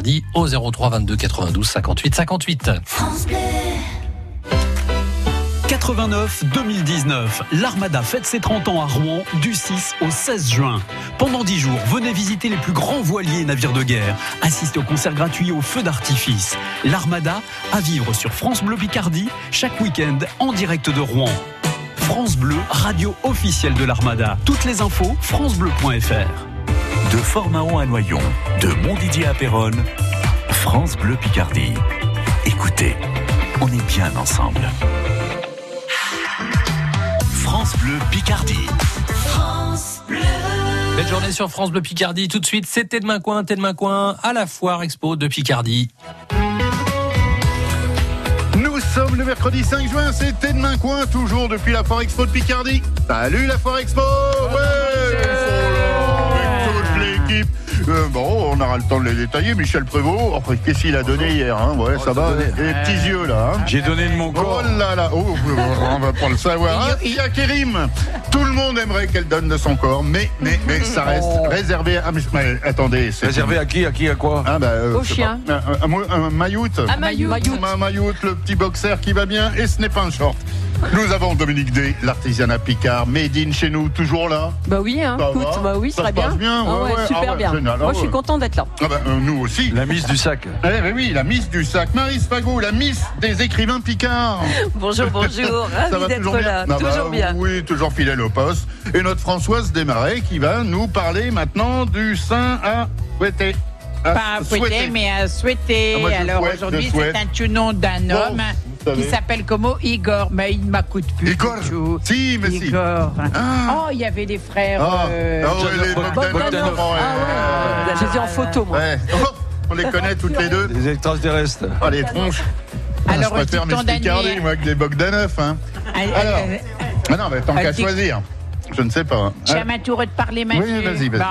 Picardie au 03 22 92 58 58. 89-2019, l'Armada fête ses 30 ans à Rouen du 6 au 16 juin. Pendant 10 jours, venez visiter les plus grands voiliers et navires de guerre. Assistez au concert gratuit au feu d'artifice. L'Armada à vivre sur France Bleu Picardie chaque week-end en direct de Rouen. France Bleu, radio officielle de l'Armada. Toutes les infos, francebleu.fr. De Fort-Mahon à Noyon, de Montdidier à Péronne, France Bleu Picardie. Écoutez, on est bien ensemble. France Bleu Picardie. Belle journée sur France Bleu Picardie. Tout de suite, c'était demain coin, t'es demain coin, à la foire expo de Picardie. Nous sommes le mercredi 5 juin, c'était demain coin, toujours depuis la Foire Expo de Picardie. Salut la Foire Expo Ouais Euh, bon, on aura le temps de les détailler. Michel Prévost, oh, qu'est-ce qu'il a donné hier hein Ouais, ça va, les petits yeux là. hein J'ai donné de mon Oh corps. là là, oh, on va pas le savoir. Il y a Kérim. Tout le monde aimerait qu'elle donne de son corps, mais, mais, mais ça reste réservé à. Mais attendez, c'est Réservé à qui À qui À quoi ah bah, euh, Au chien. pas. Un, un, un- un Mayout. Un mailloute, le petit boxer qui va bien, et ce n'est pas un short. Nous avons Dominique D, l'artisanat Picard, made in chez nous, toujours là. Bah oui, hein. Ça écoute, va bah oui, Ça se bien. passe bien, Ah ouais, super ah ouais, bien. génial, Moi, ah je suis ouais. contente d'être là. Ah bah, euh, nous aussi. La mise du sac. Eh ben oui, la Miss du sac, Marie Spago, la Miss des écrivains Picards. Bonjour, bonjour. Ça va Ravi toujours d'être bien? Là. Ah bah, toujours bien. Oui, toujours fidèle au poste. Et notre Françoise Desmarais qui va nous parler maintenant du sein à fouetter. À Pas à fouetter, souhaiter. mais à souhaiter. Ah, moi, Alors souhaite, aujourd'hui, c'est un nom d'un Bon, homme qui s'appelle comment Igor, mais il m'écoute plus. Igor tout. Si, mais si. Igor. Ah. Oh, il y avait des frères. Ah, euh, ah ouais, les Bogdanov. Ah ouais, je les ai en photo, moi. ouais. Oh, on les connaît toutes les deux. Des extraterrestres. Ah, les tronches. Alors, je préfère Picardie, d'année. moi, que des Bogdanov. Hein. Alors. euh, Ah non, mais tant qu'à choisir. Je ne sais pas. J'ai à ma tour de parler, ma Oui, vas-y, vas-y.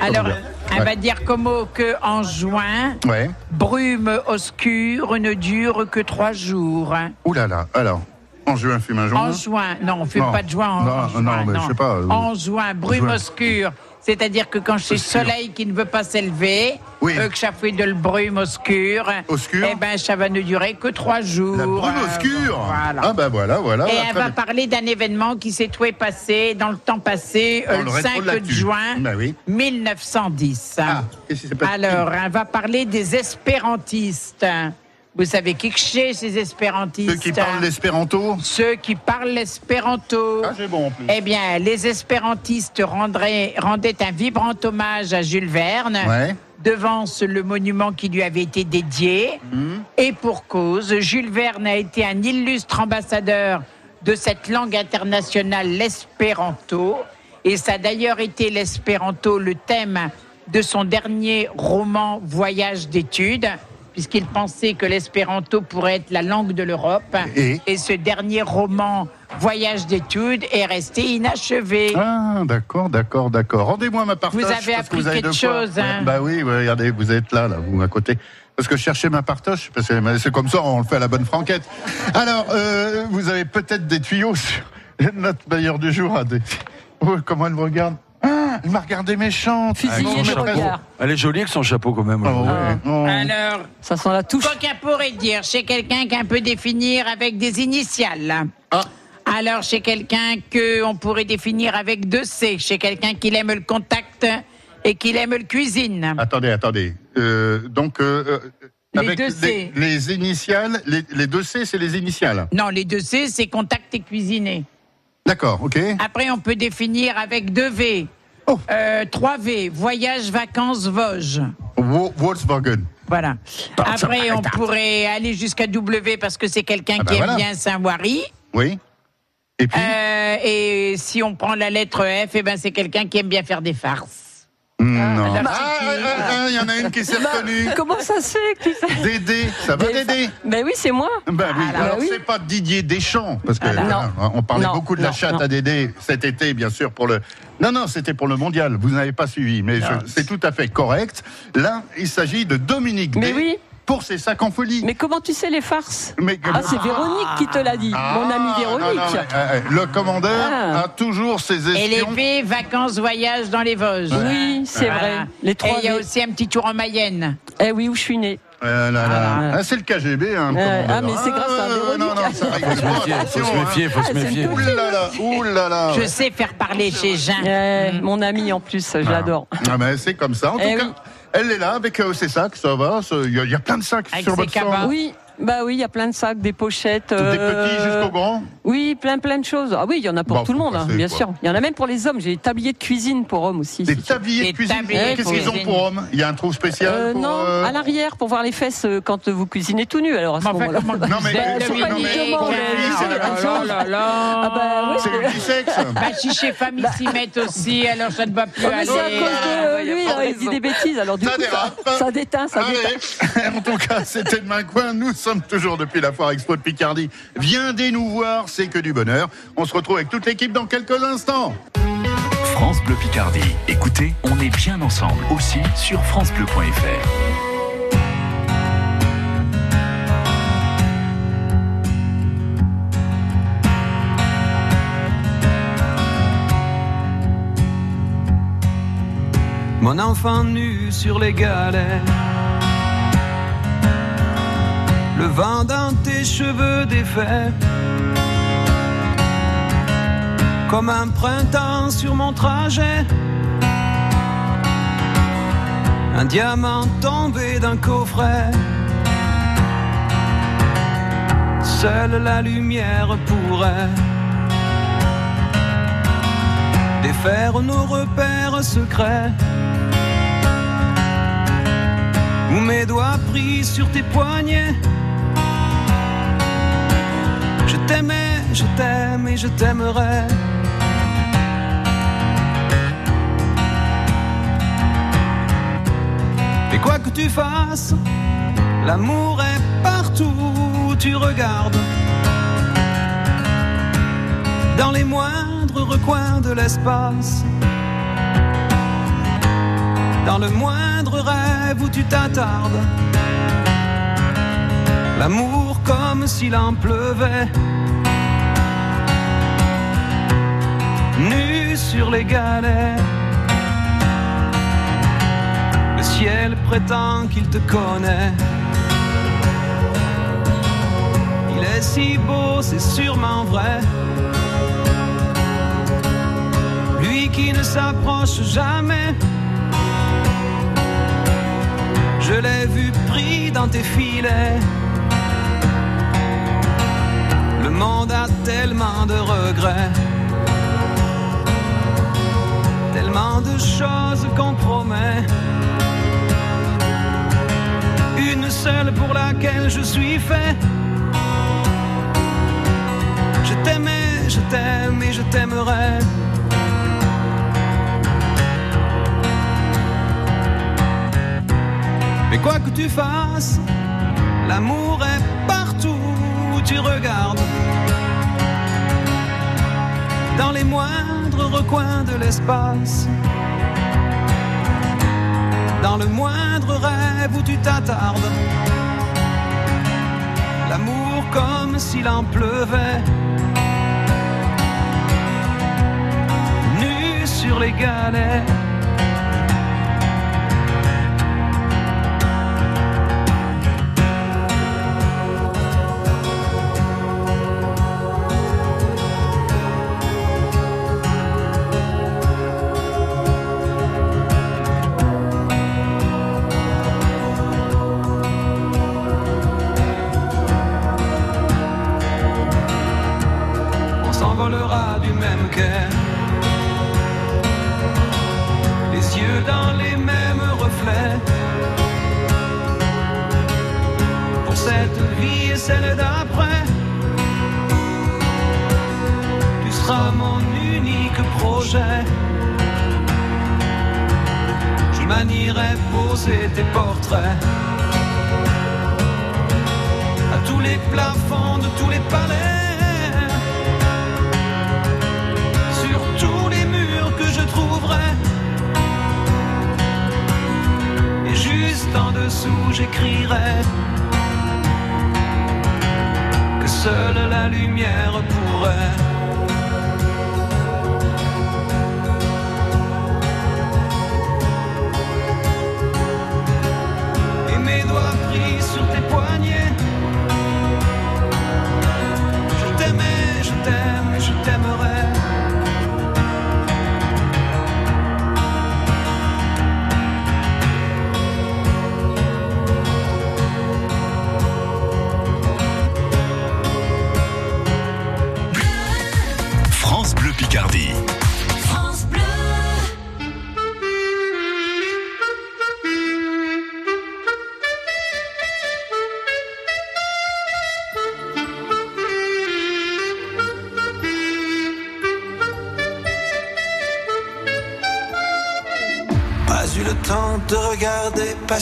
Alors, bien. elle Ouais. va dire comment que en juin, Ouais. brume obscure ne dure que trois jours. Ouh là là. Alors, en juin, fume un joint. En juin, non, on ne fait Non. pas de juin en, Non, en non, juin. mais je sais pas, euh, En juin, brume juin. obscure. C'est-à-dire que quand c'est Obscur. soleil qui ne veut pas s'élever, Oui. euh, que ça fait de le brume obscur, Obscur. eh ben, ça va ne durer que trois jours. La brume Euh, obscure. Voilà. Ah bah voilà, voilà. Et elle va parler d'un événement qui s'est tout passé dans le temps passé, euh, le le rétro de 5 de l'actu. juin Bah oui. 1910. Ah, Alors, elle va parler des espérantistes. Vous savez qui que c'est, ces espérantistes? Ceux qui parlent l'espéranto? Ceux qui parlent l'espéranto. Ah, j'ai bon en plus. Eh bien, les espérantistes rendraient- rendaient un vibrant hommage à Jules Verne Ouais. devant ce- le monument qui lui avait été dédié. Mhm. Et pour cause, Jules Verne a été un illustre ambassadeur de cette langue internationale, l'espéranto. Et ça a d'ailleurs été l'espéranto le thème de son dernier roman Voyage d'études, puisqu'il pensait que l'espéranto pourrait être la langue de l'Europe. Et? Ce dernier roman Voyage d'études est resté inachevé. Ah, d'accord, d'accord, d'accord. Rendez-moi ma partage. Vous avez parce que appris vous avez quelque chose, hein Bah oui, regardez, vous êtes là, là, vous à côté. Parce que je cherchais ma partoche, parce que c'est comme ça, on le fait à la bonne franquette. Alors, euh, vous avez peut-être des tuyaux sur notre bailleur du jour. des... Comment elle me regarde? Ah, elle m'a regardé méchante. Fusillé Ah, regard. Elle est jolie avec son chapeau quand même. Oh, ouais. Ah. Oh. Alors, Ça sent la touche. quoi qu'un pourrait dire chez quelqu'un qu'on peut définir avec des initiales? Ah. Alors, chez quelqu'un qu'on pourrait définir avec deux C, chez quelqu'un qui aime le contact et qui aime le cuisine. Attendez, attendez. Euh, donc, euh, euh, Les avec deux les, C. les initiales, les, les deux C, c'est les initiales. Non, les deux C, c'est contact et cuisiner. D'accord, ok. Après, on peut définir avec deux V. Oh. Euh, 3 V, voyage, vacances, Vosges. Wo- Volkswagen. Voilà. Après, on pourrait aller jusqu'à W parce que c'est quelqu'un Ah bah qui aime bien Saint-Wary. Oui. Et puis, Euh, et si on prend la lettre F, eh ben, c'est quelqu'un qui aime bien faire des farces. Non. alors, Ah, c'est qui ah, ah, il y en a une qui s'est reconnue. Comment ça se fait que tu sais Dédé, ça va Dédé Ben oui, c'est moi. Ben oui, Ah, alors oui. c'est pas Didier Deschamps, parce que on parlait Non, beaucoup de la non, chatte non. à Dédé cet été, bien sûr, pour le... Non, non, c'était pour le mondial, vous n'avez pas suivi, mais c'est tout à fait correct. Là, il s'agit de Dominique Mais D. oui. Pour ses sacs en folie. Mais comment tu sais les farces Mais- Ah, c'est Véronique qui te l'a dit, Ah, mon ami Véronique. non, mais, euh, le commandeur Ah. a toujours ses Et les espions. Vacances, voyages dans les Vosges. Oui, c'est Voilà. vrai. Les trois Et il y a aussi un petit tour en Mayenne. Eh oui, où je suis né. Euh, là, là. Ah. Ah, c'est le KGB, hein, Euh, ah, mais c'est grâce à Véronique. Non, non, ça rigole Faut se méfier, faut se méfier, faut Ah, se méfier. hein. Ouh là là, ouh là là. Je sais faire parler chez Jean. Eh, Mon ami en plus, je l'adore. Ah, mais c'est comme ça. En Eh tout cas, oui. Elle est là avec euh, ses sacs, ça va. Il y, a- il y a plein de sacs Avec sur votre. Oui, bah oui, il y a plein de sacs, des pochettes. Des euh, petits jusqu'aux grands. Oui, plein plein de choses. Ah oui, il y en a pour Bon, tout le monde, hein, bien quoi. sûr. Il y en a même pour les hommes. J'ai des tabliers de cuisine pour hommes aussi. Des si tabliers de Des cuisine. Qu'est-ce qu'ils ont pour hommes? Il y a un trou spécial Euh, pour, non, euh, à l'arrière pour voir les fesses euh, quand vous cuisinez tout nu. Alors à ce moment-là. Non, mais- Bah, c'est la même. Ah bah. C'est multisexe. Bah, si chez femme ils s'y mettent aussi, alors ça ne va plus mais c'est à aller. cause de ouais, y a lui, hein, il dit des bêtises. Alors du Ça coup, ça, dérape. ça déteint, ça déteint. En tout cas, c'était de main coin. Nous sommes toujours depuis la foire expo de Picardie. Viendez nous voir, c'est que du bonheur. On se retrouve avec toute l'équipe dans quelques instants. France Bleu Picardie. Écoutez, on est bien ensemble aussi sur francebleu.fr. Mon enfant nu sur les galets. Le vent dans tes cheveux défaits. Comme un printemps sur mon trajet. Un diamant tombé d'un coffret. Seule la lumière pourrait défaire nos repères secrets. Ou mes doigts pris sur tes poignets. T'aimais, je t'aime et je t'aimerai. Et quoi que tu fasses, l'amour est partout où tu regardes. Dans les moindres recoins de l'espace. Dans le moindre rêve où tu t'attardes. L'amour comme s'il en pleuvait. Nu sur les galets. Le ciel prétend qu'il te connaît. Il est si beau, c'est sûrement vrai. Lui qui ne s'approche jamais. Je l'ai vu pris dans tes filets. Le monde a tellement de regrets. Tellement de choses qu'on promet. Une seule pour laquelle je suis fait. Je t'aimais, je t'aime et je t'aimerai. Mais quoi que tu fasses, l'amour est partout où tu regardes. Dans les moindres recoins de l'espace. Dans le moindre rêve où tu t'attardes. L'amour comme s'il en pleuvait. Nu sur les galets.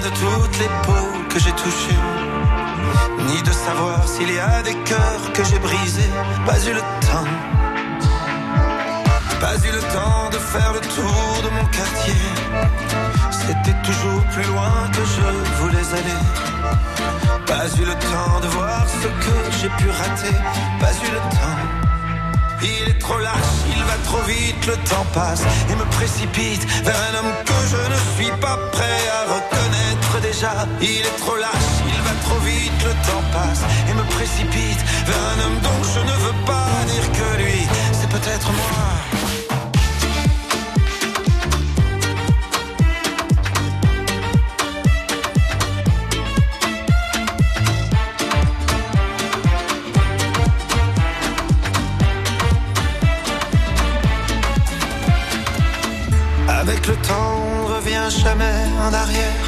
De toutes les peaux que j'ai touchées, ni de savoir s'il y a des cœurs que j'ai brisés. Pas eu le temps, pas eu le temps de faire le tour de mon quartier. C'était toujours plus loin que je voulais aller. Pas eu le temps de voir ce que j'ai pu rater. Pas eu le temps. Il est trop lâche, il va trop vite, le temps passe et me précipite vers un homme que je ne suis pas prêt à reconnaître déjà. Il est trop lâche, il va trop vite, le temps passe et me précipite vers un homme dont je ne veux pas dire que lui, c'est peut-être moi. Avec le temps, on revient jamais en arrière.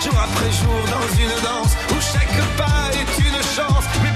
Jour après jour dans une danse où chaque pas est une chance.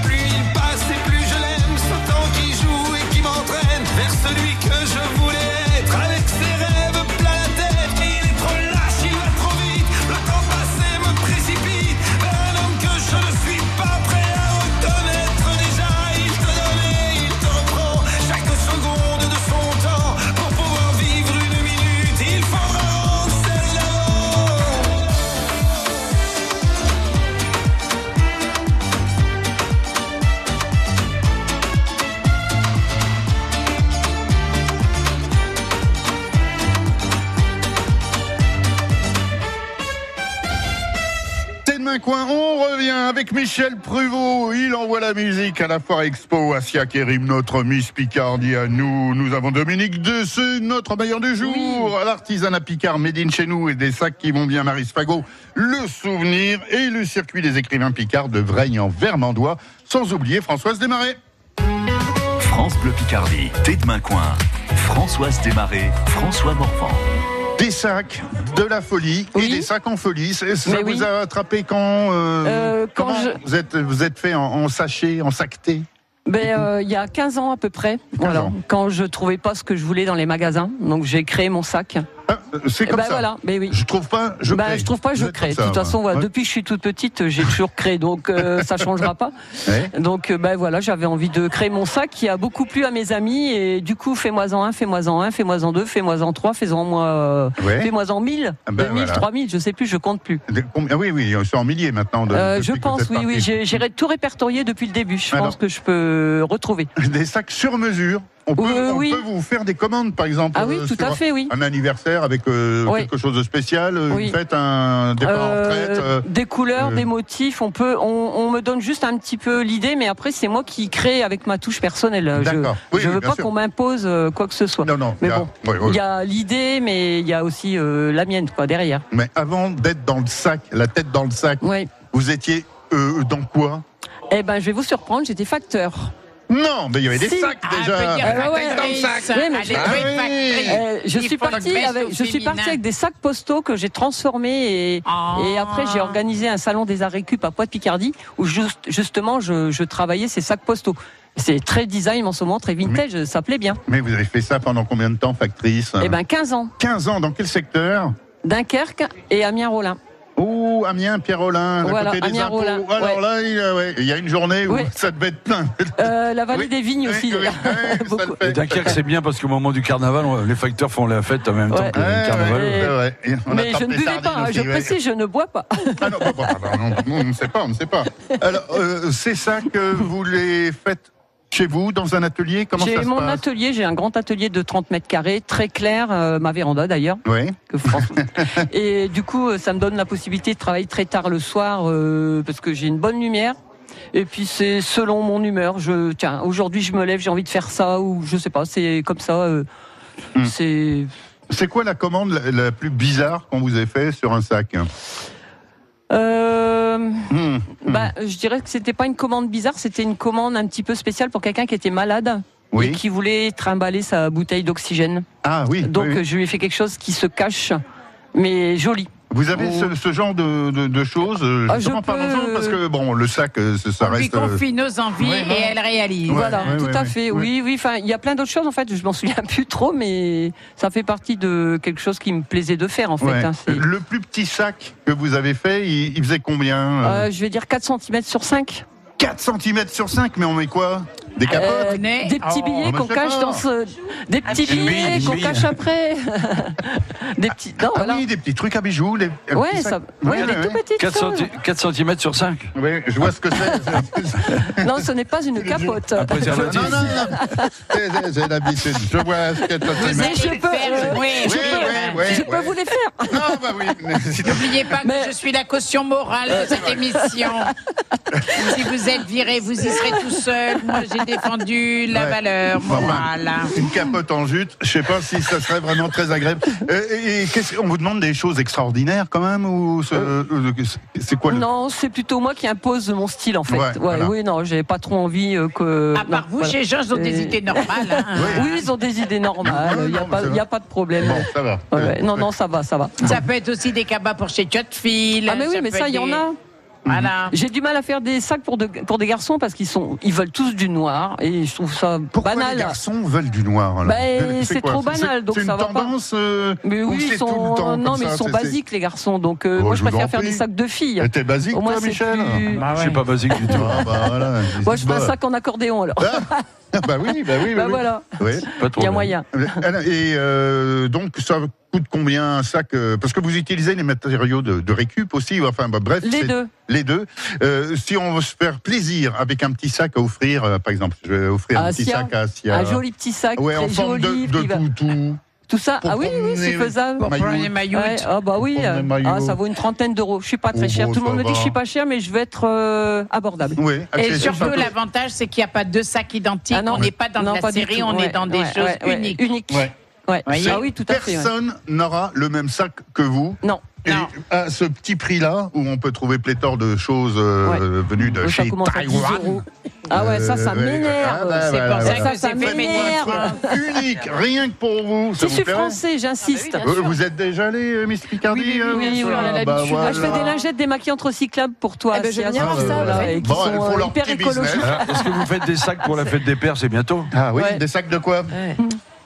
Coin, on revient avec Michel Pruvot. Il envoie la musique à la Foire Expo. Asia Kerim, notre Miss Picardie à nous. Nous avons Dominique Desseux, notre meilleur du jour. L'artisanat Picard, made in chez nous et des sacs qui vont bien, Marie Fagot. Le souvenir et le circuit des écrivains Picard de Vreigne en Vermandois. Sans oublier Françoise Desmarais. France Bleu Picardie, Thé de Coin. Françoise Desmarais, François Morvan. Des sacs, de la folie et des sacs en folie. Ça Mais vous oui. a attrapé quand, euh, Euh, quand je- Vous êtes, vous êtes fait en, en sachet, en saqueté Ben, euh, il y a 15 ans à peu près, voilà, ans. quand je trouvais pas ce que je voulais dans les magasins, donc j'ai créé mon sac. Ah, c'est comme ben ça. voilà, ben oui. Je trouve pas, je Ben, crée. je trouve pas, je crée. De toute façon, ouais. depuis que je suis toute petite, j'ai toujours créé, donc euh, ça changera pas. Ouais. Donc euh, ben voilà, j'avais envie de créer mon sac qui a beaucoup plu à mes amis et du coup, fais-moi en un, fais-moi en un, fais-moi en deux, fais-moi en trois, fais-en moi, euh, Ouais. fais-moi en mille, Ah ben 2000, voilà. 3000, je sais plus, je compte plus. Ah oui, oui, sont en milliers maintenant. De, Euh, je pense, oui, oui, j'ai tout répertorié depuis le début. Je Alors. pense que je peux retrouver. Des sacs sur mesure. On peut, Euh, on oui. peut vous faire des commandes, par exemple. Ah oui, euh, tout à fait, oui. Un anniversaire avec euh, Oui. quelque chose de spécial. euh, Oui. Vous faites un départ en retraite. des couleurs, des motifs, on peut, on, on me donne juste un petit peu l'idée, mais après c'est moi qui crée avec ma touche personnelle. Je, D'accord. Oui, je oui, veux pas qu'on m'impose quoi que ce soit. Non, non. Mais il y a- bon. Il y a l'idée, mais il y a aussi la mienne, quoi, derrière. Mais avant d'être dans le sac, la tête dans le sac, vous étiez dans quoi? Eh ben, je vais vous surprendre, j'étais facteur. Non, mais il y avait des Si. sacs Ah, déjà. Ah, ouais. Oui, mais je- Ah. Euh, Il suis mettre avec, je suis partie avec des sacs postaux que j'ai transformés et, Ah. et après j'ai organisé un salon des arts récup à Poix-de-Picardie où juste, justement je, je travaillais ces sacs postaux. C'est très design en ce moment, très vintage, ça plaît bien. Mais vous avez fait ça pendant combien de temps, factrice? Eh ben 15 ans. 15 ans, dans quel secteur? Dunkerque et Amiens-Rollin. Oh, Amiens, Pierre-Rollin, à Voilà, côté des impôts. Alors ouais. là, il, euh, ouais, il y a une journée où ça devait être plein. Euh, la vallée Oui. des vignes aussi. Oui, Dunkerque, c'est bien parce qu'au moment du carnaval, on- les facteurs font la fête en même temps Ouais. que le carnaval. ouais, ouais, ouais. Et on Mais je ne buvais pas, aussi, je ouais. précise, je ne bois pas. Ah non, bah, bah, bah, on ne sait pas, on ne sait pas. Alors, euh, c'est ça que vous les faites chez vous, dans un atelier Comment ça J'ai se mon passe atelier, j'ai un grand atelier de 30 mètres carrés, très clair, euh, ma véranda d'ailleurs. Oui. que Et du coup, euh, ça me donne la possibilité de travailler très tard le soir euh, parce que j'ai une bonne lumière. Et puis c'est selon mon humeur. Je tiens, aujourd'hui je me lève, j'ai envie de faire ça ou je sais pas. C'est comme ça. euh, Hmm. C'est C'est quoi la commande la, la plus bizarre qu'on vous ait fait sur un sac? Euh, Hmm. Bah, je dirais que c'était pas une commande bizarre, c'était une commande un petit peu spéciale pour quelqu'un qui était malade Oui. et qui voulait trimballer sa bouteille d'oxygène. Ah oui. Donc oui, oui. je lui ai fait quelque chose qui se cache, mais joli. Vous avez Oh. ce, ce genre de, de- de choses je Justement, peux, parce que bon, le sac, euh, ça, ça On reste. euh, confie nos envies Ouais, et elle réalise. Ouais, voilà, ouais, tout ouais, à fait. Ouais. Oui, oui. Enfin, il y a plein d'autres choses en fait. Je m'en souviens plus trop, mais ça fait partie de quelque chose qui me plaisait de faire en fait. ouais. hein. Le plus petit sac que vous avez fait, il, il faisait combien Euh, je vais dire 4 cm sur 5. 4 cm sur 5 mais on met quoi? Des capotes? Euh, des petits Oh. billets Bah, qu'on je cache pas. dans ce. Des petits billets qu'on cache après. des petits. Non, Ah voilà. oui, des petits trucs à bijoux. Un ouais, petit sac. ça. Ouais, des tout petites 4, choses. cm sur 5. Oui, je vois ce que c'est. Non, ce n'est pas une capote. Un préservatif. non, non, non. J'ai l'habitude. Je vois ce que tu Mais je peux, faire euh, je Oui, peux, oui, oui, je oui. peux vous les faire. Non, bah oui. N'oubliez pas Mais- que je suis la caution morale de cette émission. si vous êtes viré, vous y serez tout seul. Moi, j'ai défendu la Ouais. valeur Enfin, morale. Une capote en jute, je sais pas si ça serait vraiment très agréable. Euh, et qu'on vous demande des choses extraordinaires quand même ou ce- euh, c'est quoi le Non, c'est plutôt moi qui impose mon style en fait. Ouais, Ouais, voilà. Oui, non, j'ai pas trop envie euh, que. À part non, vous, voilà. chez Jean, ils ont des Euh, idées normales. hein. Oui, ils ont des idées normales. Il n'y a, pas- a de problème. Bon, ça va. Ouais, ouais. Non, non, ça va, ça va. Ça peut être aussi des cabas pour chez Tchotfil. Ah, mais oui, mais ça, il y en a. Voilà. J'ai du mal à faire des sacs pour, de- pour des garçons parce qu'ils sont, ils veulent tous du noir et je trouve ça Pourquoi banal. les garçons veulent du noir alors Ben, c'est trop banal, donc c'est ça une va pas. tendance, euh, Mais ou oui, ils tout le sont, temps non, comme mais ça, ils sont c'est- basiques les garçons. Donc euh, Oh, moi, je préfère faire des sacs de filles. T'es basique Au moins, toi, Michel plus- Bah Je suis pas basique du tout. Ah, bah, voilà. Moi, je fais un sac en accordéon alors. Ah, bah oui, bah oui, bah, Bah oui. voilà, Oui. Pas trop. il y a moyen. Et euh, donc, ça coûte combien un sac euh, Parce que vous utilisez les matériaux de, de récup aussi. Enfin, bah, bref, Les deux. Les deux. Euh, si on veut se faire plaisir avec un petit sac à offrir, euh, par exemple, je vais offrir un petit Sia. sac à Sia. Un joli petit sac, Ouais, en forme de, joli. de qui va- tout, tout. Tout ça, ah oui, oui, c'est faisable. Pour prendre les maillots. Ouais, ah bah oui, euh, ah, ça vaut une trentaine d'euros. Je suis pas très Oh, cher. Tout le monde me dit que je suis pas cher, mais je veux être euh, abordable. Oui, Et surtout, l'avantage, c'est qu'il n'y a pas deux sacs identiques. Ah non. on n'est pas dans Non, de la pas série, on Ouais, est dans des ouais, choses ouais, ouais. uniques. Uniques. Ouais. Ah oui, tout à ouais. Personne n'aura le même sac que vous. Non. Et Non. à ce petit prix-là, où on peut trouver pléthore de choses euh, venues de chez commence à 10 Taïwan. Ah ouais, ça, ça m'énerve. Ah bah, C'est voilà, pour ça. Ça, ça m'énerve. unique, rien que pour vous. Je suis français, j'insiste. Ah bah Vous êtes déjà allé, euh, Miss Picardie Oui, oui, euh, oui, oui, on a l'habitude. bah, Ah, je fais des lingettes démaquillantes recyclables pour toi. Eh ben, ça, voilà, ouais. et qui Bon, sont euh, hyper écologiques. Est-ce que vous faites des sacs pour la fête des pères C'est bientôt? Ah oui, Ouais. des sacs de quoi?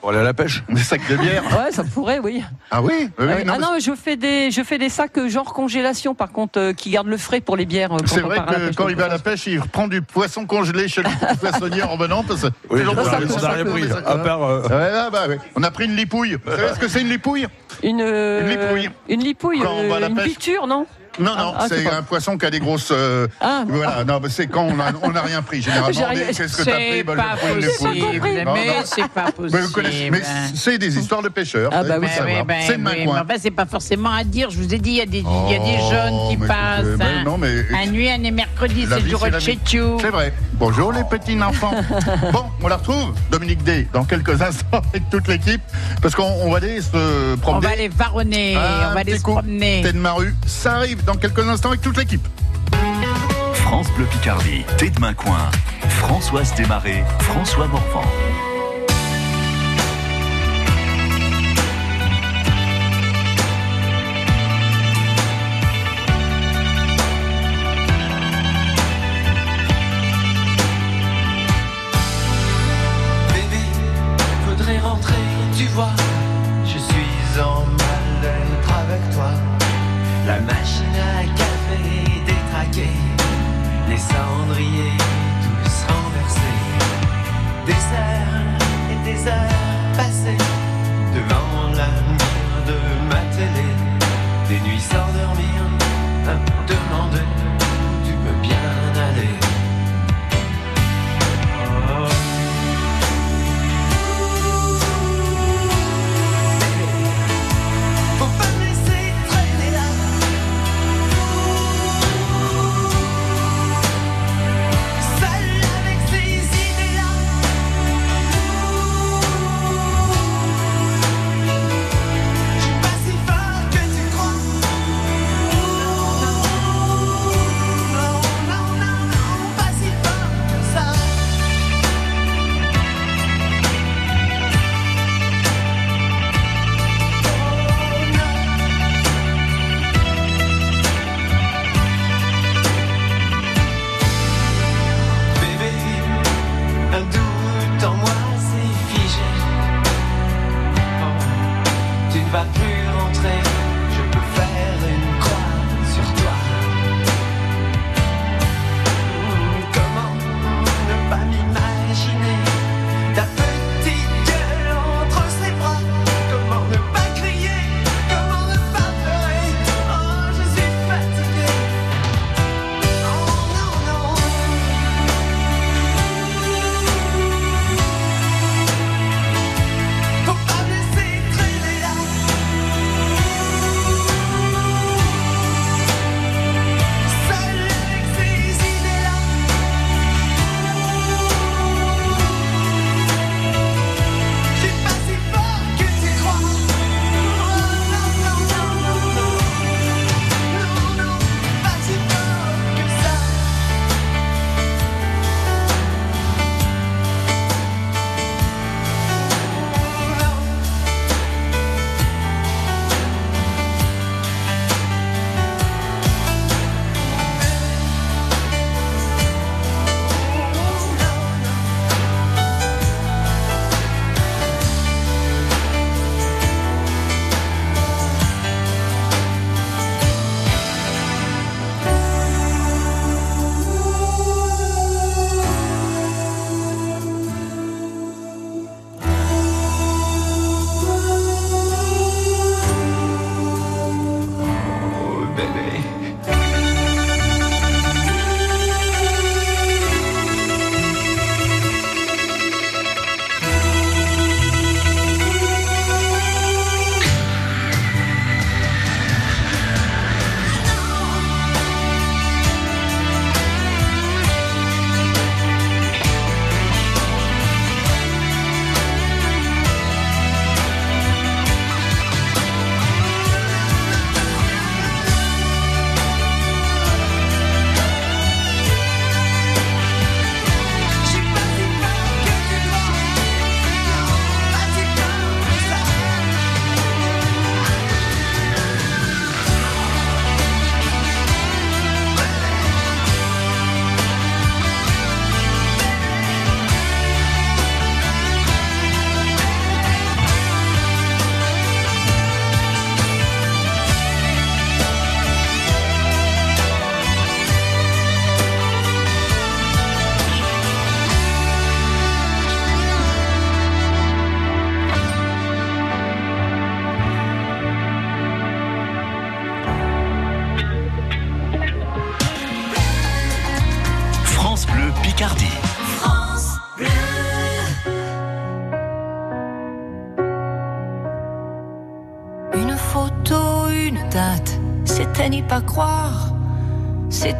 Pour aller à la pêche Des sacs de bière Ouais, ça pourrait, oui. Ah oui, oui, oui, non, ah non, mais je fais des, je fais des sacs euh, genre congélation, par contre, euh, qui gardent le frais pour les bières. euh, quand C'est on vrai part à la que pêche, quand donc il va à la pêche, il reprend du poisson congelé chez le poissonnier en revenant. Parce que Oui, toujours on pour a- on rien pris. les sacs- À part. euh, Ouais, ah bah, ouais. On a pris une lipouille. Vous savez ce que c'est une lipouille? Une, euh, Une lipouille. Une lipouille, Quand on va à la euh, une pêche. non? Non, non, Ah, ah, c'est c'est un poisson qui a des grosses. euh, Ah. Voilà, non, mais c'est quand on a- on n'a rien pris. Généralement, qu'est-ce que t'as pris? C'est Bah, pas une possible. Non, mais non. c'est pas possible. mais c'est des histoires de pêcheurs. Ah bah oui. Ben savoir. oui, ben c'est c'est pas forcément à dire. Je vous ai dit, il y a des, il y a des Oh, jeunes qui passent. écoutez, ben hein. non, mais- Un nuit, un et mercredi, c'est du c'est. Rochetiu. C'est vrai. Bonjour les petits enfants. bon, on la retrouve, Dominique D, dans quelques instants avec toute l'équipe, parce qu'on on va aller se On promener. va les varonner, Un on va aller se promener. Tête de Maru, ça arrive dans quelques instants avec toute l'équipe. France Bleu Picardie, Tête de Main Coin, Françoise Desmarais, François Morvan. Bébé, faudrait rentrer, tu vois. Je suis en mal-être avec toi. La machine Yeah.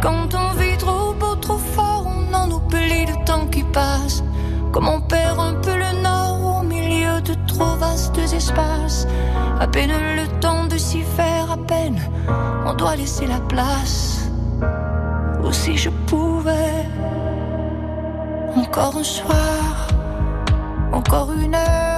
Quand on vit trop beau, trop fort, on en oublie le temps qui passe. Comme on perd un peu le nord au milieu de trop vastes espaces. À peine le temps de s'y faire, à peine on doit laisser la place. Ou si je pouvais, encore un soir, encore une heure,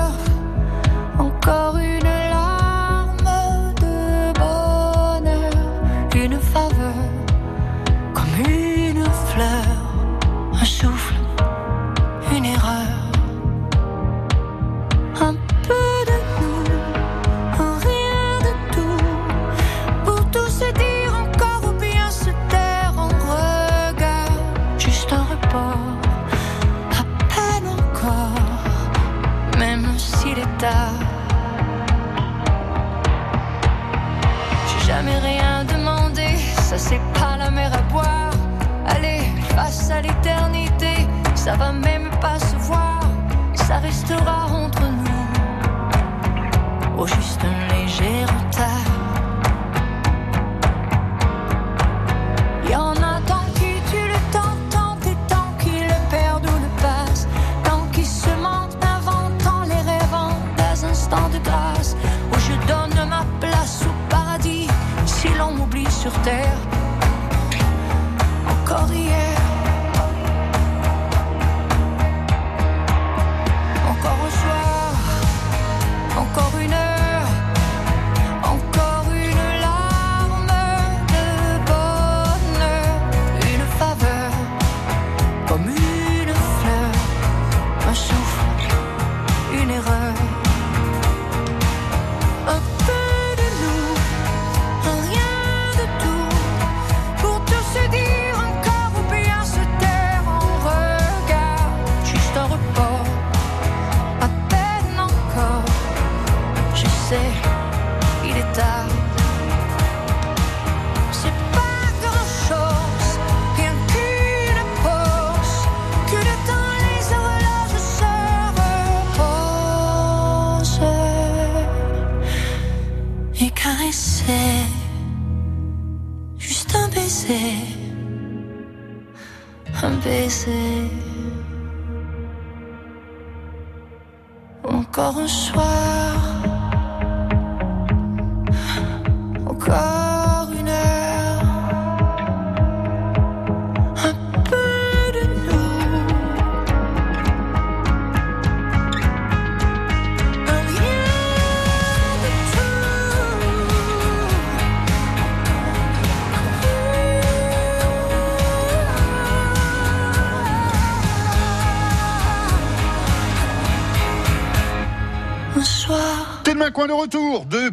Encore un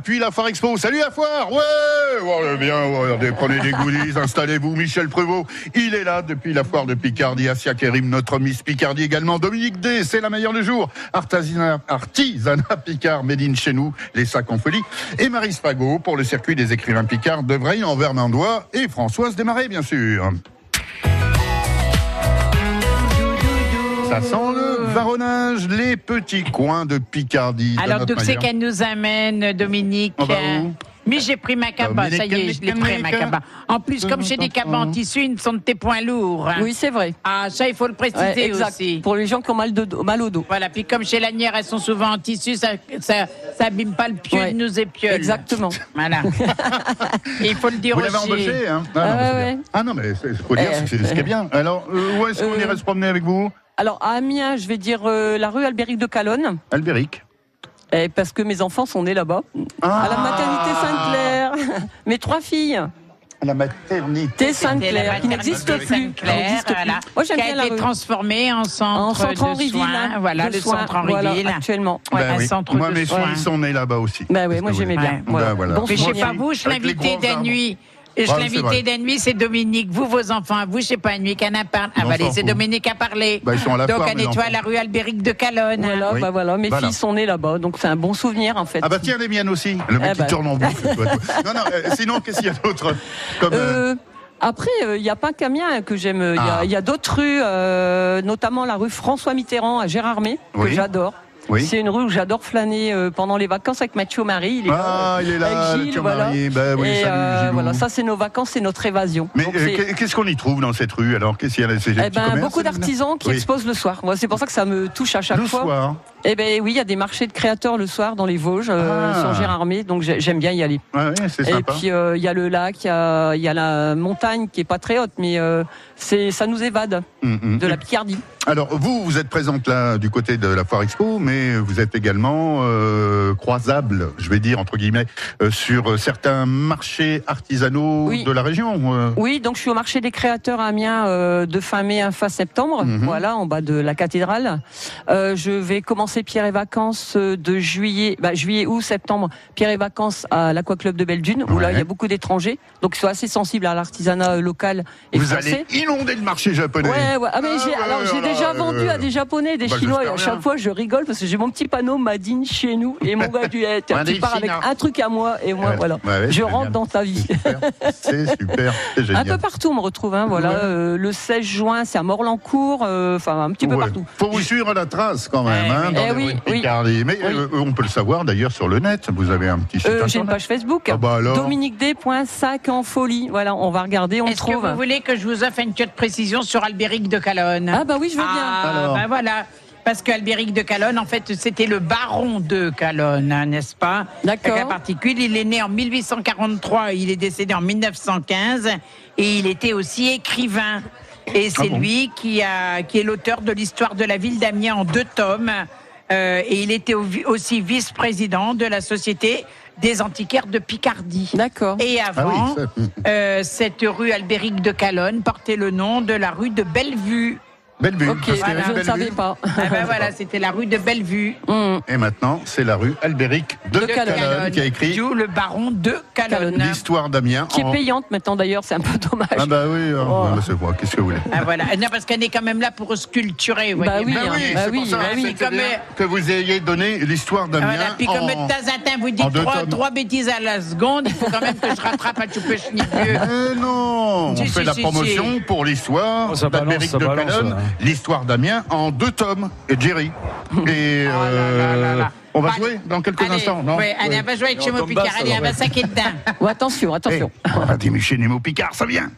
depuis la Foire Expo. Salut la foire Ouais ouais, Bien, ouais, prenez des goodies, installez-vous. Michel Prévost, il est là depuis la Foire de Picardie. Asia Kerim, notre Miss Picardie également. Dominique D, c'est la meilleure du jour. Artisanat, Picard, made in chez nous, les sacs en folie. Et Marie Spago pour le circuit des écrivains Picard de Vreil en Vermandois. Et Françoise Desmarais, bien sûr. Ça sent le varonnage, les petits coins de Picardie. Alors, d'où c'est qu'elle nous amène, Dominique On va euh, où Mais j'ai pris ma cabane, ça y est, je l'ai pris ma cabane. En plus, comme j'ai des cabans en tissu, ils sont de tes points lourds. Oui, c'est vrai. Ah, ça, il faut le préciser Ouais, exact. aussi. Pour les gens qui ont mal, de dos- mal au dos. Voilà, puis comme chez Lanière, elles sont souvent en tissu, ça, ça, ça abîme pas le pieu Ouais. de nos épioles. Exactement. Voilà. Et il faut le dire Vous l'avez aussi. embauché, hein? Ah, non, Ah ouais. Ah non, mais c'est- faut dire Eh, c'est ce qui est bien. Alors, euh, où est-ce qu'on Euh, irait se promener avec vous? Alors, à Amiens, je vais dire euh, la rue Albéric de Calonne. Albéric. Eh, parce que mes enfants sont nés là-bas. Ah. À la maternité Sainte-Claire. mes trois filles. La maternité. Sainte-Claire, qui n'existe plus. Sainte-Claire, voilà. Moi, j'aime qui bien a la été rue. transformé en centre, En centre de soins. Ville, Voilà, de le soins, centre Henri voilà, Ville. actuellement. Ouais, Ben un oui. centre Moi, de mes soins. filles sont nées là-bas aussi. Ben oui, moi j'aimais bien. Ouais. Voilà. Ben voilà. Bon Mais je sais souvenir. pas vous, je Avec les l'invité grands d'un arbres. nuit. Je Ouais, l'invité nuit, c'est Dominique. Vous, vos enfants, vous, je sais pas, une nuit qu'un a parlé. Ah, bah, c'est. Dominique a parlé. Bah, ils sont à la Donc, foire, elle nettoie la rue Albéric de Calonne. Voilà, Oui. bah voilà, mes Voilà. filles sont nées là-bas, donc c'est un bon souvenir en fait. Ah bah tiens, les miennes aussi. Le mec Eh qui ben. tourne en boucle. Non, non, euh, sinon, qu'est-ce qu'il y a d'autre comme, euh, Euh, après, il n'y a pas qu'Amiens que j'aime. Il y a- Ah. il y a, d'autres rues, euh, notamment la rue François Mitterrand à Gérardmer, que Oui. j'adore. Oui. C'est une rue où j'adore flâner euh, pendant les vacances avec Mathieu Marie. Il est Ah, là, il est là, avec Gilles, Mathieu voilà. Marie. Oui, Et salut, euh, voilà, ça c'est nos vacances, c'est notre évasion. Mais euh, qu'est-ce qu'on y trouve dans cette rue alors? Qu'est-ce qu'il y a eh ben, beaucoup d'artisans qui Oui. exposent le soir. Moi, c'est pour ça que ça me touche à chaque Le fois. soir. Eh ben oui, il y a des marchés de créateurs le soir dans les Vosges, euh, Ah. sur Gérardmer, donc j'ai- j'aime bien y aller. Et sympa. puis euh, il y a le lac, il y a, il y a la montagne qui est pas très haute, mais euh, c'est ça nous évade Mm, mm. de la Picardie. Alors, vous, vous êtes présente là du côté de la Foire Expo, mais vous êtes également euh, croisable, je vais dire, entre guillemets, euh, sur certains marchés artisanaux Oui. de la région. Oui, donc je suis au marché des créateurs à Amiens euh, de fin mai à fin septembre, Mhm. voilà, en bas de la cathédrale. Je vais commencer Pierre et Vacances euh, de juillet, bah, juillet ou septembre, Pierre et Vacances à l'Aquaclub de Belle-Dune, où là il y a beaucoup d'étrangers, donc ils sont assez sensibles à l'artisanat euh, local et Vous français. allez inonder le marché japonais. Ouais, ouais. Ah, mais Ah, j'ai, alors j'ai alors, déjà euh, vendu à des Japonais, des bah, Chinois, et à chaque fois je rigole parce que j'ai mon petit panneau Madine chez nous, et mon gars tu in pars avec un truc à moi, et moi Ouais. voilà. Ouais, je rentre dans ta vie. Super. C'est super, c'est Un peu partout on me retrouve, hein, voilà. Euh, le 16 juin, c'est à Morlancourt, euh, enfin un petit peu partout. Faut vous suivre la trace quand même, hein, dans Eh oui, oui. Mais Oui. euh, on peut le savoir d'ailleurs sur le net. Vous avez un petit site Euh, j'ai une page Facebook, Ah bah alors. dominiqued.sac en folie. Voilà, on va regarder, on le Est-ce que vous voulez que je vous offre une petite précision sur Albéric de Calonne Ah bah oui, je veux bien. Ah, Alors. bah voilà. Parce qu'Albéric de Calonne, en fait, c'était le baron de Calonne, hein, n'est-ce pas D'accord. Un particule, il est né en 1843, il est décédé en 1915, et il était aussi écrivain. Et c'est Ah bon lui qui, a, qui est l'auteur de l'histoire de la ville d'Amiens en deux tomes. Euh, et il était au- aussi vice-président de la Société des antiquaires de Picardie. D'accord. Et avant, Ah oui, ça- euh, cette rue Albéric de Calonne portait le nom de la rue de Bellevue. Bellevue. Ok, parce qu'il y avait je ne savais pas. Ah ben voilà, c'était la rue de Bellevue. Hum. Et maintenant, c'est la rue Albéric de, De Calonne. Calonne qui a écrit D'où le baron de Calonne. l'histoire d'Amiens. Qui est en- payante maintenant d'ailleurs, c'est un peu dommage. Ah bah oui, euh, Oh. bah, c'est quoi, qu'est-ce que vous voulez Ah voilà. Non, parce qu'elle est quand même là pour sculpturer, vous Bah voyez. oui, Bah hein. oui, bah c'est oui, pour ça bah oui. Comme, que vous ayez donné l'histoire d'Amiens. Voilà, puis comme en- de temps en temps vous en dites trois, bêtises à la seconde, il faut quand même que je rattrape un choupe schnippeux. Eh non, on fait la promotion pour l'histoire Oh, d'Albéric ça de Calonne. L'histoire d'Amiens en deux tomes et Jerry. Et Oh là là euh, là là. on va Bah, jouer dans quelques Allez, instants, non ouais, allez, on va jouer avec Chemo Picard. basse, Allez, on va saquer dedans. Oh, attention, Eh, attention. on va démucher Nemo Picard, ça vient.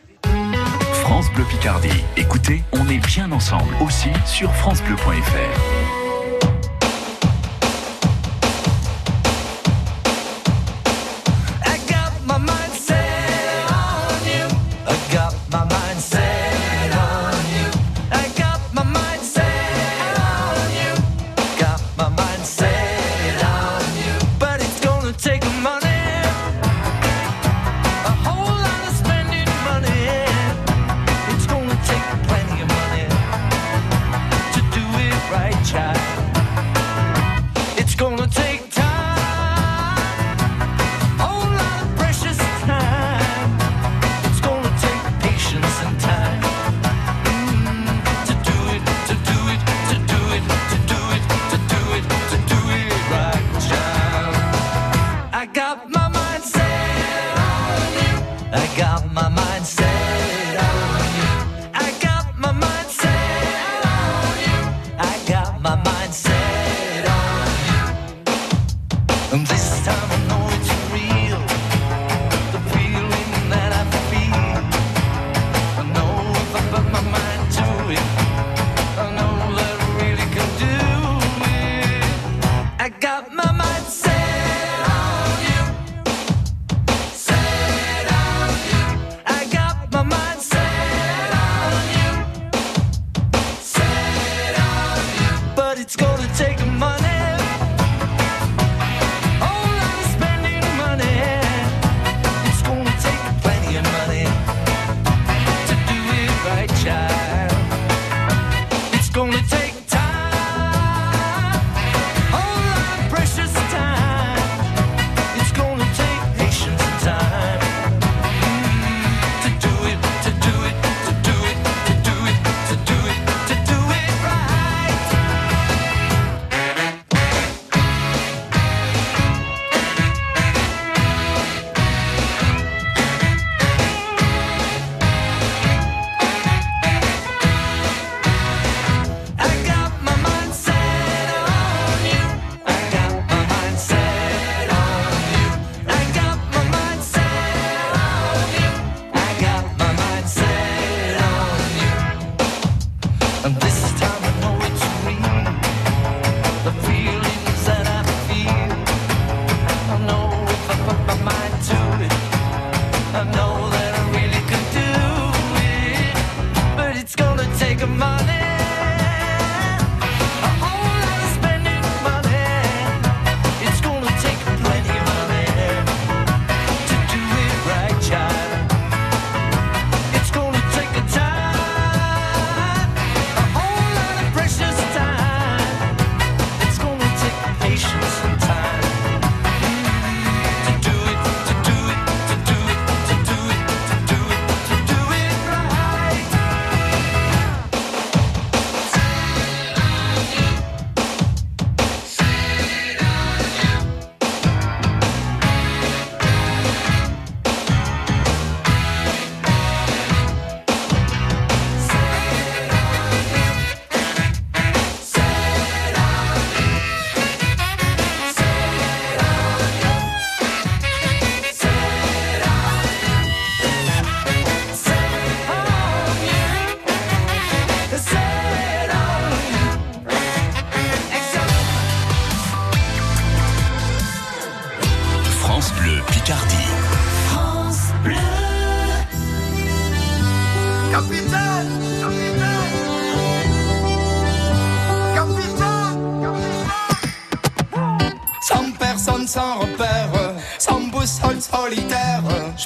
France Bleu Picardie. Écoutez, on est bien ensemble aussi sur francebleu.fr.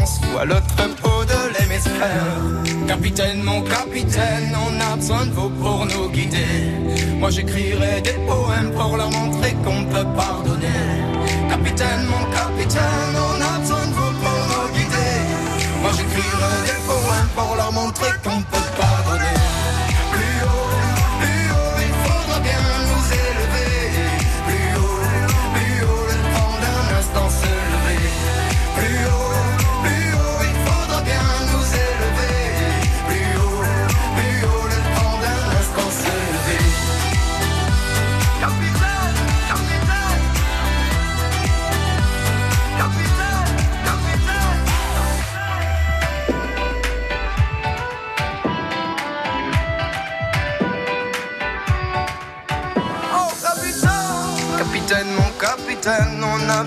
France ou à l'autre bout de l'hémisphère. Capitaine, mon capitaine, on a besoin de vous pour nous guider. Moi j'écrirai des poèmes pour leur montrer qu'on peut pardonner. Capitaine, mon capitaine, on a besoin de vous pour nous guider. Moi j'écrirai des poèmes pour leur montrer qu'on peut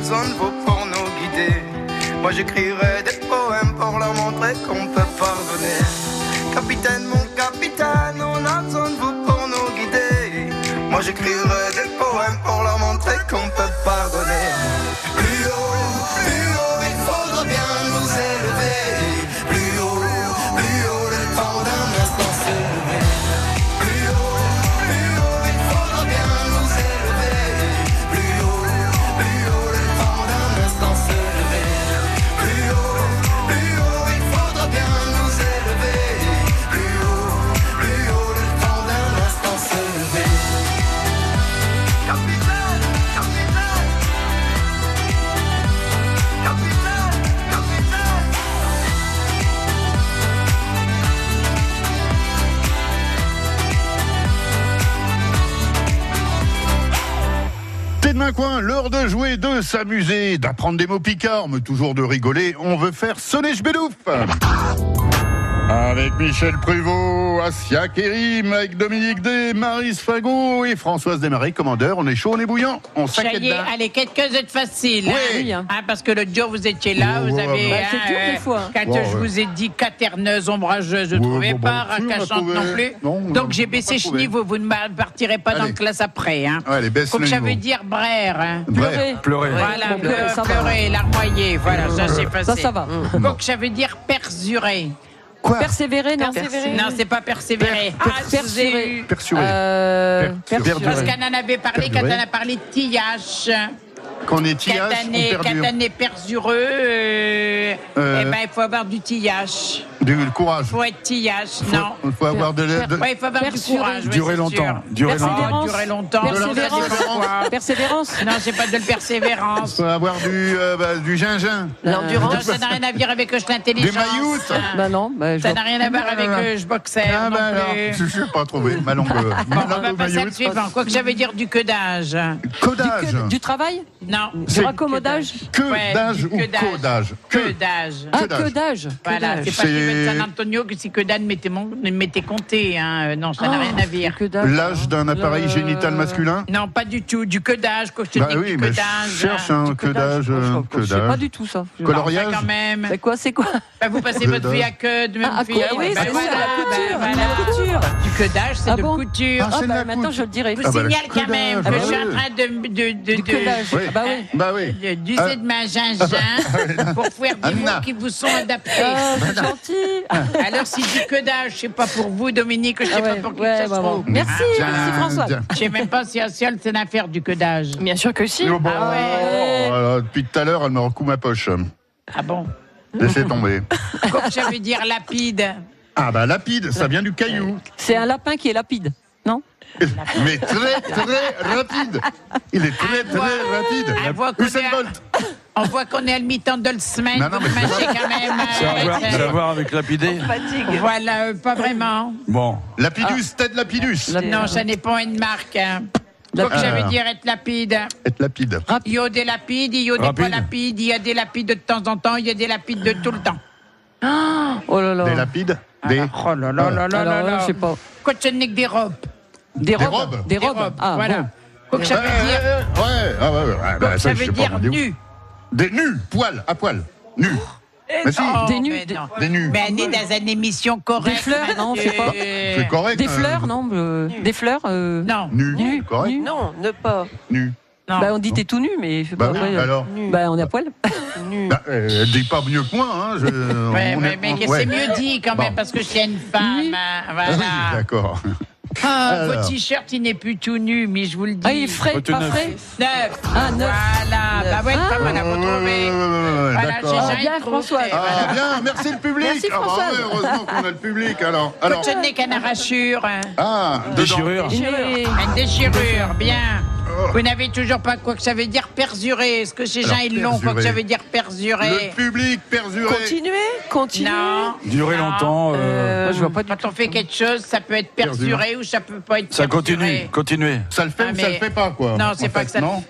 besoin de vous pour nous guider. Moi j'écrirai s'amuser, d'apprendre des mots picards, mais toujours de rigoler. On veut faire sonner Jbedouf. Avec Michel Prévost, Asia Kérim, avec Dominique D, Maris Fagot et Françoise Desmarais, commandeur. On est chaud, on est bouillant, on Ça s'inquiète y est, pas. allez, quelque chose de facile. Oui. hein. Hein, parce que l'autre jour, vous étiez là, Ouais, vous avez. Bah, c'est hein, dur, euh, des fois. Quand je ouais. vous ai dit caterneuse, ombrageuse, je ne Ouais, trouvais bon, pas, bon, racachante non plus. Non, on Donc j'ai baissé chenille, vous ne me partirez pas dans le classe après. Hein. Allez, baisse niveau. veut dire brère. hein. Pleurer. Pleurer. Voilà, pleurer, larmoyer, voilà, ça c'est facile. Ça, ça va. Donc veut dire persurer. Quoi Persévérer, non Non, c'est pas persévérer. Ah, vous ai eu. Persurer. Euh, Per- persurer. Parce qu'elle en avait parlé quand on a parlé de tillage. Qu'on est tillage Catané, ou perdure catané persureux, euh, Euh. eh ben, il faut avoir du tillage. Du courage. Il faut être tillage, Faut- non. Il faut avoir de l'aide. Ouais, il faut avoir du Persurer. courage. ouais, Durer c'est longtemps. sûr. Durer longtemps. Persévérance. durer longtemps. Persévérance. Persévérance. Non, c'est pas de la Il persévérance. faut avoir du, euh, bah, du gingin. Non, ça n'a rien à voir avec que je l'intelligence. Des mailloutes. Bah non, bah, je Ça vois- n'a rien à voir avec non, non. que je boxais Ah, non bah, alors, plus. je ne pas trouvé. Ma langue, euh, ma Bon, on langue va au passer maillot, au suivant. Quoi que veut dire du que d'âge. Codage. Du, du travail? Non. Du raccommodage Que Ouais, d'âge ou que d'âge. codage Que d'âge. Ah, d'âge. que d'âge. Voilà, Que c'est d'âge. pas qui veut Et- San Antonio que si que Dan m'était mon- m'était compté. Hein. Euh, Non, ça n'a Oh, rien à dire. que. L'âge d'un appareil Le- génital masculin Non, pas du tout. Du codage, quand je te Bah dis oui, du mais je codage. cherche un que d'âge. Moi, je- euh, je Que sais pas d'âge. du tout ça. Je- Coloriage quand même. C'est quoi, c'est quoi Bah, vous passez Que votre vie à que de même Ah, à fille. Ah, Oui, bah c'est voilà, ça, la couture. bah La couture. Du codage, c'est Ah de couture. Ah, Ah c'est de bah la maintenant couture. je le dirai. Je Ah, vous bah, le signale quand même que bah je suis oui. en train de, de, de, Du de- codage. Oui. Ah bah oui. Bah oui. de- d'user Ah. de ma gingiva pour faire des Anna. mots qui vous sont adaptés. Ah, c'est gentil. Alors, si du codage, c'est pas pour vous, Dominique, je sais Ah pas ouais, pour qui ouais, ça se bah bon. trouve. Merci, merci François. Je sais même pas si un seul c'est une affaire du codage. Bien sûr que si. Oh, bon, Ah ouais. oh, depuis tout à l'heure, elle me recoue ma poche. Ah bon Laissez tomber. Comme ça veut dire lapide. Ah bah lapide, ça vient du caillou. C'est un lapin qui est lapide, Mais très très rapide. Il est très Ah, très rapide. Ah, voit qu'on Usain est à- Bolt. On voit qu'on est à le mi-temps de la semaine. Non, non, vous mais c'est quand même. Ça a à euh, voir- ça avec lapidé Fatigue. Voilà, euh, pas vraiment. Bon. Lapidus, Ted Lapidus. La- Non, ça n'est pas une marque. Hein. La- Donc ça veut Ah. dire être lapide. Être lapide. Il y a des lapides, il y a des pas Rapide. lapides, il y a des lapides de temps en temps, il y a des lapides de tout le temps. Oh là là. Des lapides. Des. Oh là là là là Alors, là là, je sais pas. Quoi, ce n'est que des robes. Des robes. robes Des Des robes. Ah, voilà. bon. Quoi que ça veut dire, ouais, ouais, ah ouais, ouais, ouais, quoi bah, que ça, ça je veut sais dire des- nu. Des nus, poil, à poil. Nus. Mais si, Oh, Des nus, mais des- non. des nus. Mais elle est dans une émission correcte. Des fleurs, non, je sais pas. monsieur. C'est correct. Des euh, fleurs, non euh, Des fleurs euh, Non. Nus, Nu, correct. nu. Non, ne pas. Nus. non. Bah on dit t'es tout nu, mais je sais Bah pas. oui, après, euh, alors. Nu. Bah on est à poil. Nu. Bah, euh, dis pas mieux que moi, hein. Je, Ouais, on ouais, est- mais ouais. c'est mieux dit quand même Bon. parce que je suis une femme. Oui. hein, Ah oui, Voilà. d'accord. Ah, Alors. votre t-shirt, il n'est plus tout nu, mais je vous le dis. Ah il est frais, pas neuf. frais. Neuf. Ah, neuf. Voilà. Bah ouais, Ah. pas mal à vous trouver. Voilà, D'accord. j'ai Ah, jamais bien, trouvé, François. Ah bien, merci le public. Merci, Ah, bah Françoise. ouais, heureusement qu'on a le public. Alors, alors. Ce n'est qu'un arrachure. hein. Ah, dedans. Déchirure. Une déchirure, bien. Oh. Vous n'avez toujours pas quoi que ça veut dire perdurer. Est-ce que ces gens, ils l'ont, quoi que perdurer. ça veut dire perdurer Le public perduré. Continuez, continuez. Non. Durer Non. longtemps. euh, Euh, Moi je vois pas du Quand on fait quelque chose, ça peut être perduré ou ça peut pas être Ça continue. Continuez. Ça le fait Ah, ou ça le fait pas, quoi Non, c'est pas fait, que ça- Non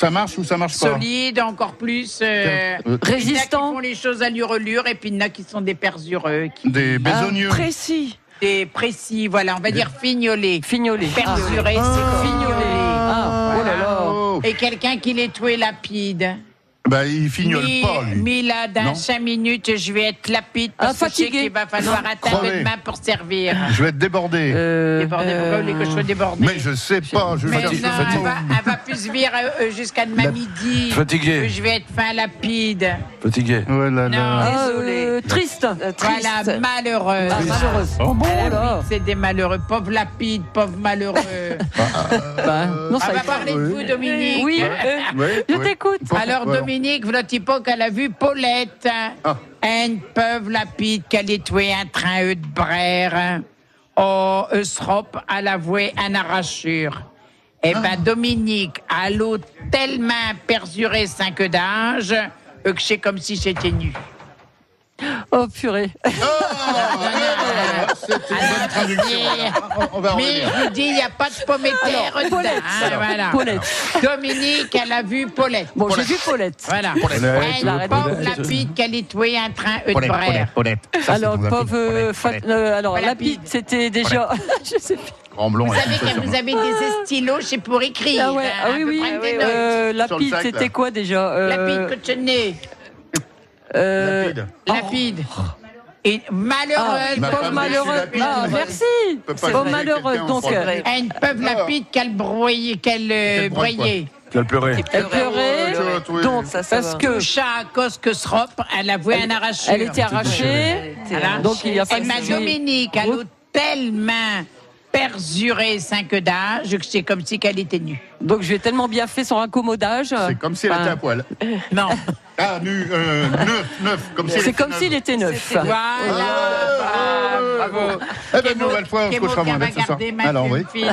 Ça marche ou ça marche pas Solide, encore plus. Euh, Euh, a qui Résistant. font les choses à l'urelure et puis il y en a qui sont des perdureux, qui... Des besogneux. Précis. des précis, voilà, on va dire fignolés. Fignolé. Perduré, Ah. c'est fignolé. Et quelqu'un qui les tué lapide. Bah, il fignole pas, lui. mis là, dans Non. 5 minutes, je vais être lapide parce Ah, que je sais fatigué. qu'il va falloir atteindre Crevé. une main pour servir. Je vais être débordé. Euh, Débordé, pourquoi vous voulez que je sois débordé Mais je sais pas, je Mais cherche non, le elle va, elle va plus vivre euh, jusqu'à demain midi. Fatigué. Je vais être fin lapide. Fatigué. Ouais, là, là. Non. ah, Désolé. euh, triste. Euh, triste. Voilà, malheureuse. Ah, malheureuse. Oh, bon, Ah, C'est des malheureux, pauvres lapides, pauvres malheureux. Bah, non, On ça va y est. parler de vous, Dominique. Oui, je t'écoute. Alors, Voilà. Dominique, pas qu'elle a vu Paulette. Ah. Une pauvre lapide qu'elle est tuée un train eux de brère. Oh, Eusrop, elle a voué un arrachure. Eh ben, Dominique, à l'eau tellement persuré cinq d'âge, euh, que c'est comme si c'était nu. Oh purée. Ah, C'était une bonne traduction. On- On va Mais revenir. je vous dis, il n'y a pas de dedans. Paulette. hein, voilà. Paulette. Dominique, elle a vu Paulette. Bon, j'ai vu Paulette. Voilà. Paulette. Elle, Paulette. pauvre Paulette. lapide qu'elle est tuée un train eux de Paulette, brère. Paulette, Paulette. Ça, c'est Alors, ton pauvre. euh, Paulette, fat- Paulette. euh, alors, Paulette. Lapide, c'était déjà. je sais plus. Grand blond. Vous avec savez une que chaussure vous avez des stylos, c'est pour écrire. Ah ouais, hein, ah oui, peut oui. prendre des oui, notes. Euh, Sur le Lapide, sac, c'était quoi déjà Euh, Lapide que tu n'es. Euh, Lapide. Lapide. Et malheureuse. Ah, pauvre malheureuse. suis Ah, merci. peut pas Pauvre malheureuse. Donc, euh, Une pauvre lapide qu'elle broyait, qu'elle euh, broyait. Qu'elle pleurait. elle pleurait. pleurait. Oui. Donc, Ça, ça parce va. que Toucha à cause que Srop, elle a voué un arracheur. elle était arrachée. Voilà. Donc, il y a Et ma Dominique, elle a tellement persuré cinq d'âge que c'est comme si qu'elle était nue. Donc, je lui ai tellement bien fait son raccommodage. C'est comme si elle Enfin, était à poil. Non. Ah, nu, euh, neuf, neuf, comme si elle C'est était comme neuve. s'il était neuf. C'était- Voilà. Ah, Bravo. Eh ben, une nouvelle fois, on se couchera moins bête ce soir. Alors, oui.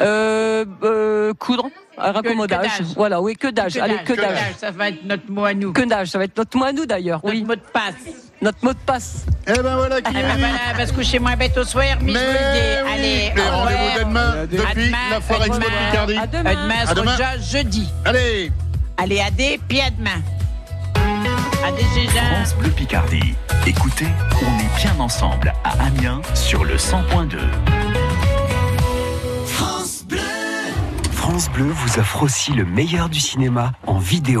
Euh, euh, coudre, un raccommodage. que d'âge. Voilà, oui, que d'âge. Allez, que d'âge. Ça va être notre mot à nous. Que d'âge, ça va être notre mot à nous d'ailleurs. Notre Oui, mot de passe. notre mot de passe. Eh ben voilà qui Eh ben voilà, elle va se coucher moins bête au soir, mais, je vous le dis. oui. Allez, Les au revoir. rendez-vous demain À depuis demain, la foire à Expo de demain. Picardie. À demain. À demain, À demain. déjà jeudi. Allez Allez, à des, puis à demain. À Desjardins. France Bleu Picardie. Écoutez, on est bien ensemble à Amiens sur le 100.2. France Bleu. France Bleu vous offre aussi le meilleur du cinéma en vidéo.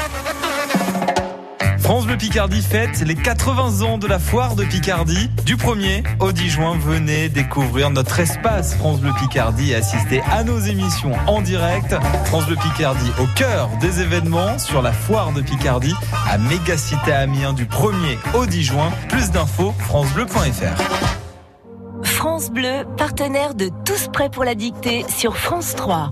France Bleu Picardie fête les 80 ans de la foire de Picardie. Du 1er au 10 juin, venez découvrir notre espace France Bleu Picardie et assister à nos émissions en direct. France Bleu Picardie au cœur des événements sur la foire de Picardie à Mégacité Amiens du 1er au 10 juin. Plus d'infos, francebleu.fr. France Bleu, partenaire de Tous prêts pour la dictée sur France 3.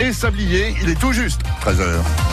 Et sablier. Il est tout juste 13h.